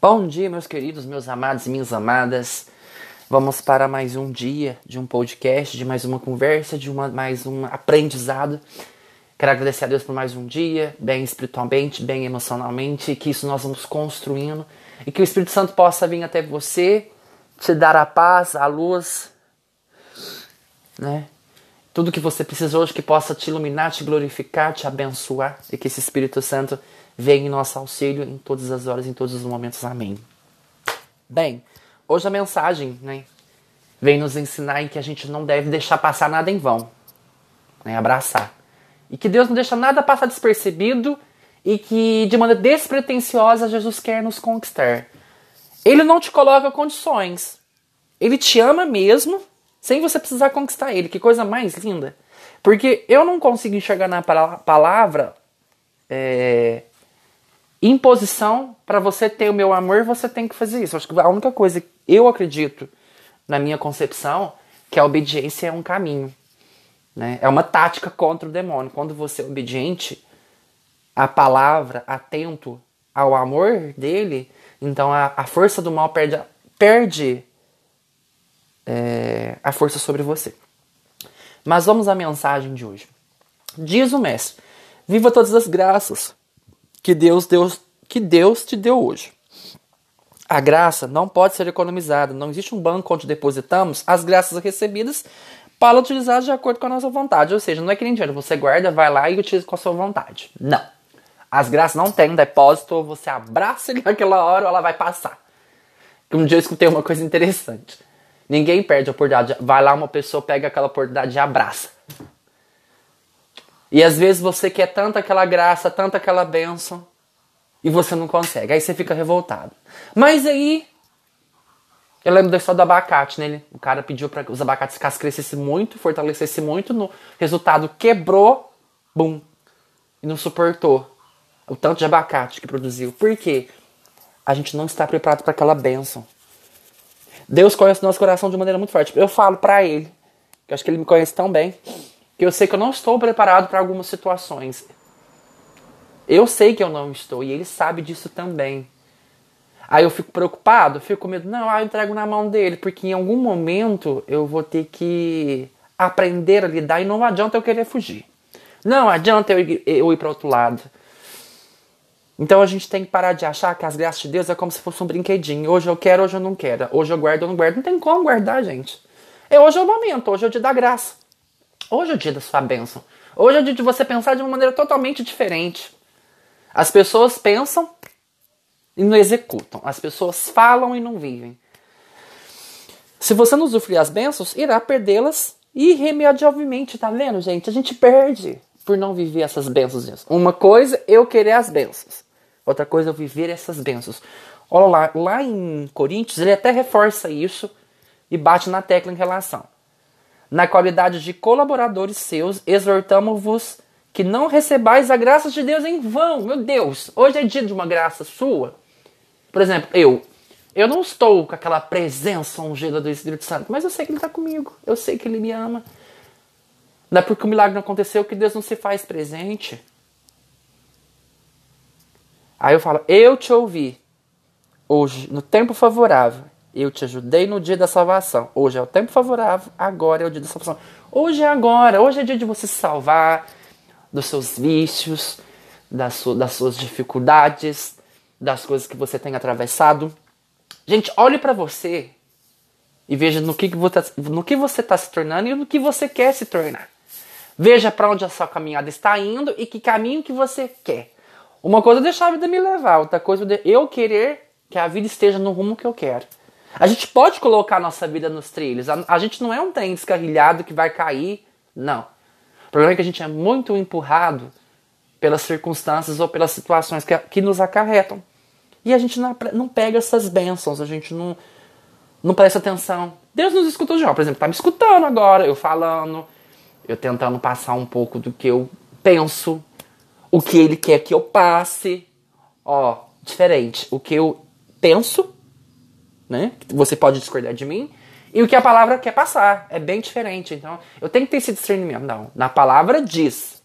Bom dia, meus queridos, meus amados e minhas amadas. Vamos para mais um dia de um podcast, de mais uma conversa, de uma, mais um aprendizado. Quero agradecer a Deus por mais um dia, bem espiritualmente, bem emocionalmente, que isso nós vamos construindo e que o Espírito Santo possa vir até você, te dar a paz, a luz, né? Tudo que você precisa hoje que possa te iluminar, te glorificar, te abençoar e que esse Espírito Santo venha em nosso auxílio em todas as horas, em todos os momentos. Amém. Bem, hoje a mensagem né, vem nos ensinar em que a gente não deve deixar passar nada em vão, né, abraçar. E que Deus não deixa nada passar despercebido e que de maneira despretensiosa Jesus quer nos conquistar. Ele não te coloca condições. Ele te ama mesmo, sem você precisar conquistar ele. Que coisa mais linda. Porque eu não consigo enxergar na palavra é, imposição para você ter o meu amor, você tem que fazer isso. Acho que a única coisa que eu acredito na minha concepção que a obediência é um caminho, né? É uma tática contra o demônio. Quando você é obediente à palavra, atento ao amor dele, então a, a força do mal perde, perde é, a força sobre você. Mas vamos à mensagem de hoje. Diz o mestre: Viva todas as graças que Deus, Deus, que Deus te deu hoje. A graça não pode ser economizada. Não existe um banco onde depositamos as graças recebidas para utilizar de acordo com a nossa vontade. Ou seja, não é que nem dinheiro, você guarda, vai lá e utiliza com a sua vontade. Não. As graças não têm depósito, você abraça naquela hora ela vai passar. Um dia eu escutei uma coisa interessante. Ninguém perde a oportunidade. Vai lá, uma pessoa pega aquela oportunidade e abraça. E às vezes você quer tanto aquela graça, tanto aquela bênção, e você não consegue. Aí você fica revoltado. Mas aí. Eu lembro da história do abacate, né? O cara pediu para os abacates crescessem muito, fortalecessem muito. No resultado, quebrou, bum. E não suportou o tanto de abacate que produziu. Por quê? A gente não está preparado para aquela bênção. Deus conhece o nosso coração de maneira muito forte. Eu falo para Ele, que eu acho que Ele me conhece tão bem que eu sei que eu não estou preparado para algumas situações. Eu sei que eu não estou e ele sabe disso também. Aí eu fico preocupado, fico com medo. Não, ah, eu entrego na mão dele, porque em algum momento eu vou ter que aprender a lidar e não adianta eu querer fugir. Não adianta eu ir, eu ir para outro lado. Então a gente tem que parar de achar que as graças de Deus é como se fosse um brinquedinho. Hoje eu quero, hoje eu não quero. Hoje eu guardo, eu não guardo. Não tem como guardar, gente. É hoje é o momento, hoje é o dia da graça. Hoje é o dia da sua bênção. Hoje é o dia de você pensar de uma maneira totalmente diferente. As pessoas pensam e não executam. As pessoas falam e não vivem. Se você não usufruir as bênçãos, irá perdê-las irremediavelmente, tá vendo, gente? A gente perde por não viver essas bênçãos. Uma coisa eu querer as bênçãos. Outra coisa eu viver essas bênçãos. Olha lá, lá em Coríntios ele até reforça isso e bate na tecla em relação. Na qualidade de colaboradores seus, exortamos-vos que não recebais a graça de Deus em vão. Meu Deus, hoje é dia de uma graça sua. Por exemplo, eu. Eu não estou com aquela presença ungida do Espírito Santo, mas eu sei que Ele está comigo. Eu sei que Ele me ama. Não é porque o milagre não aconteceu que Deus não se faz presente. Aí eu falo, eu te ouvi hoje, no tempo favorável, eu te ajudei no dia da salvação. Hoje é o tempo favorável, agora é o dia da salvação. Hoje é agora, hoje é dia de você se salvar dos seus vícios, das, das suas dificuldades, das coisas que você tem atravessado. Gente, olhe para você e veja no que, no que você está se tornando e no que você quer se tornar. Veja para onde a sua caminhada está indo e que caminho que você quer. Uma coisa é deixar a vida me levar, outra coisa é eu querer que a vida esteja no rumo que eu quero. A gente pode colocar a nossa vida nos trilhos. A, a gente não é um trem descarrilhado que vai cair. Não. Problema é que a gente é muito empurrado pelas circunstâncias ou pelas situações que, que nos acarretam. E a gente não, não pega essas bênçãos, a gente não, não presta atenção. Deus nos escuta já, por exemplo, tá me escutando agora, eu falando, eu tentando passar um pouco do que eu penso, o que ele quer que eu passe. Ó, diferente. O que eu penso né? Você pode discordar de mim. E o que a palavra quer passar é bem diferente. Então, eu tenho que ter esse discernimento. Não, na palavra diz.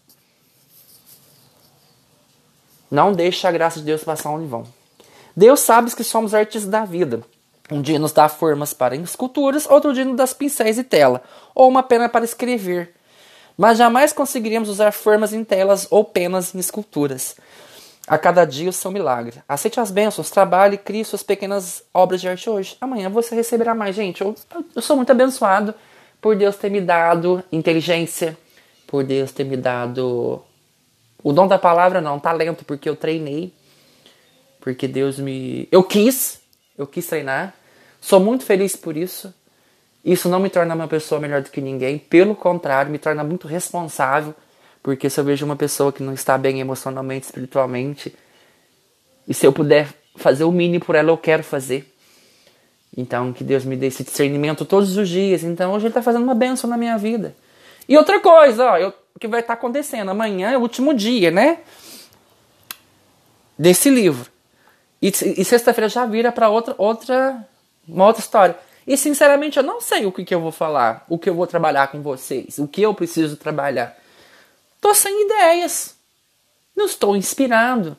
Não deixe a graça de Deus passar onde vão. Deus sabe que somos artistas da vida. Um dia nos dá formas para esculturas, outro dia nos dá pincéis e tela, ou uma pena para escrever. Mas jamais conseguiríamos usar formas em telas ou penas em esculturas. A cada dia o seu milagre. Aceite as bênçãos, trabalhe e crie suas pequenas obras de arte hoje. Amanhã você receberá mais. Gente, eu, eu sou muito abençoado por Deus ter me dado inteligência, por Deus ter me dado o dom da palavra, não, talento, porque eu treinei, porque Deus me. Eu quis, eu quis treinar. Sou muito feliz por isso. Isso não me torna uma pessoa melhor do que ninguém, pelo contrário, me torna muito responsável porque se eu vejo uma pessoa que não está bem emocionalmente, espiritualmente, e se eu puder fazer o mínimo por ela, eu quero fazer. Então, que Deus me dê esse discernimento todos os dias. Então, hoje Ele está fazendo uma bênção na minha vida. E outra coisa, ó, eu, que vai estar tá acontecendo. Amanhã é o último dia, né? Desse livro. E, e sexta-feira já vira para outra, outra, uma outra história. E sinceramente, eu não sei o que, que eu vou falar, o que eu vou trabalhar com vocês, o que eu preciso trabalhar. Tô sem ideias. Não estou inspirado.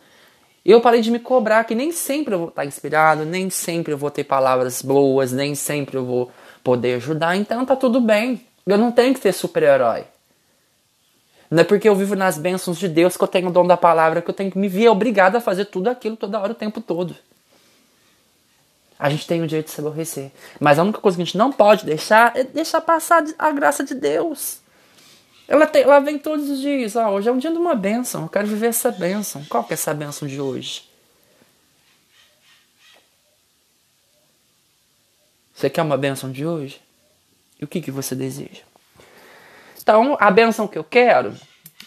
Eu parei de me cobrar que nem sempre eu vou estar inspirado, nem sempre eu vou ter palavras boas, nem sempre eu vou poder ajudar. Então tá tudo bem. Eu não tenho que ser super-herói. Não é porque eu vivo nas bênçãos de Deus que eu tenho o dom da palavra que eu tenho que me ver obrigado a fazer tudo aquilo toda hora, o tempo todo. A gente tem o direito de se aborrecer. Mas a única coisa que a gente não pode deixar é deixar passar a graça de Deus. Ela, tem, ela vem todos os dias. Ah, hoje é um dia de uma bênção. Eu quero viver essa bênção. Qual que é essa bênção de hoje? Você quer uma bênção de hoje? E o que, que você deseja? Então, a bênção que eu quero,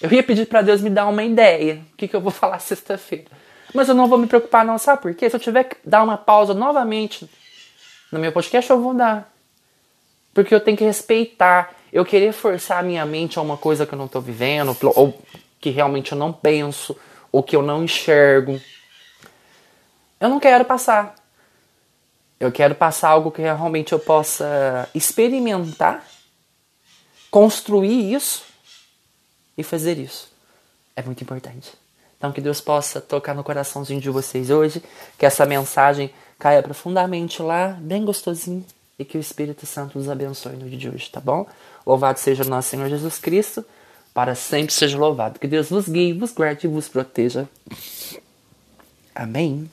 eu ia pedir para Deus me dar uma ideia. O que, que eu vou falar sexta-feira? Mas eu não vou me preocupar, não. Sabe por quê? Se eu tiver que dar uma pausa novamente no meu podcast, eu vou dar. Porque eu tenho que respeitar eu querer forçar a minha mente a uma coisa que eu não estou vivendo, ou que realmente eu não penso, ou que eu não enxergo. Eu não quero passar. Eu quero passar algo que realmente eu possa experimentar, construir isso e fazer isso. É muito importante. Então que Deus possa tocar no coraçãozinho de vocês hoje, que essa mensagem caia profundamente lá, bem gostosinho, e que o Espírito Santo nos abençoe no dia de hoje, tá bom? Louvado seja o nosso Senhor Jesus Cristo, para sempre seja louvado. Que Deus vos guie, vos guarde e vos proteja. Amém.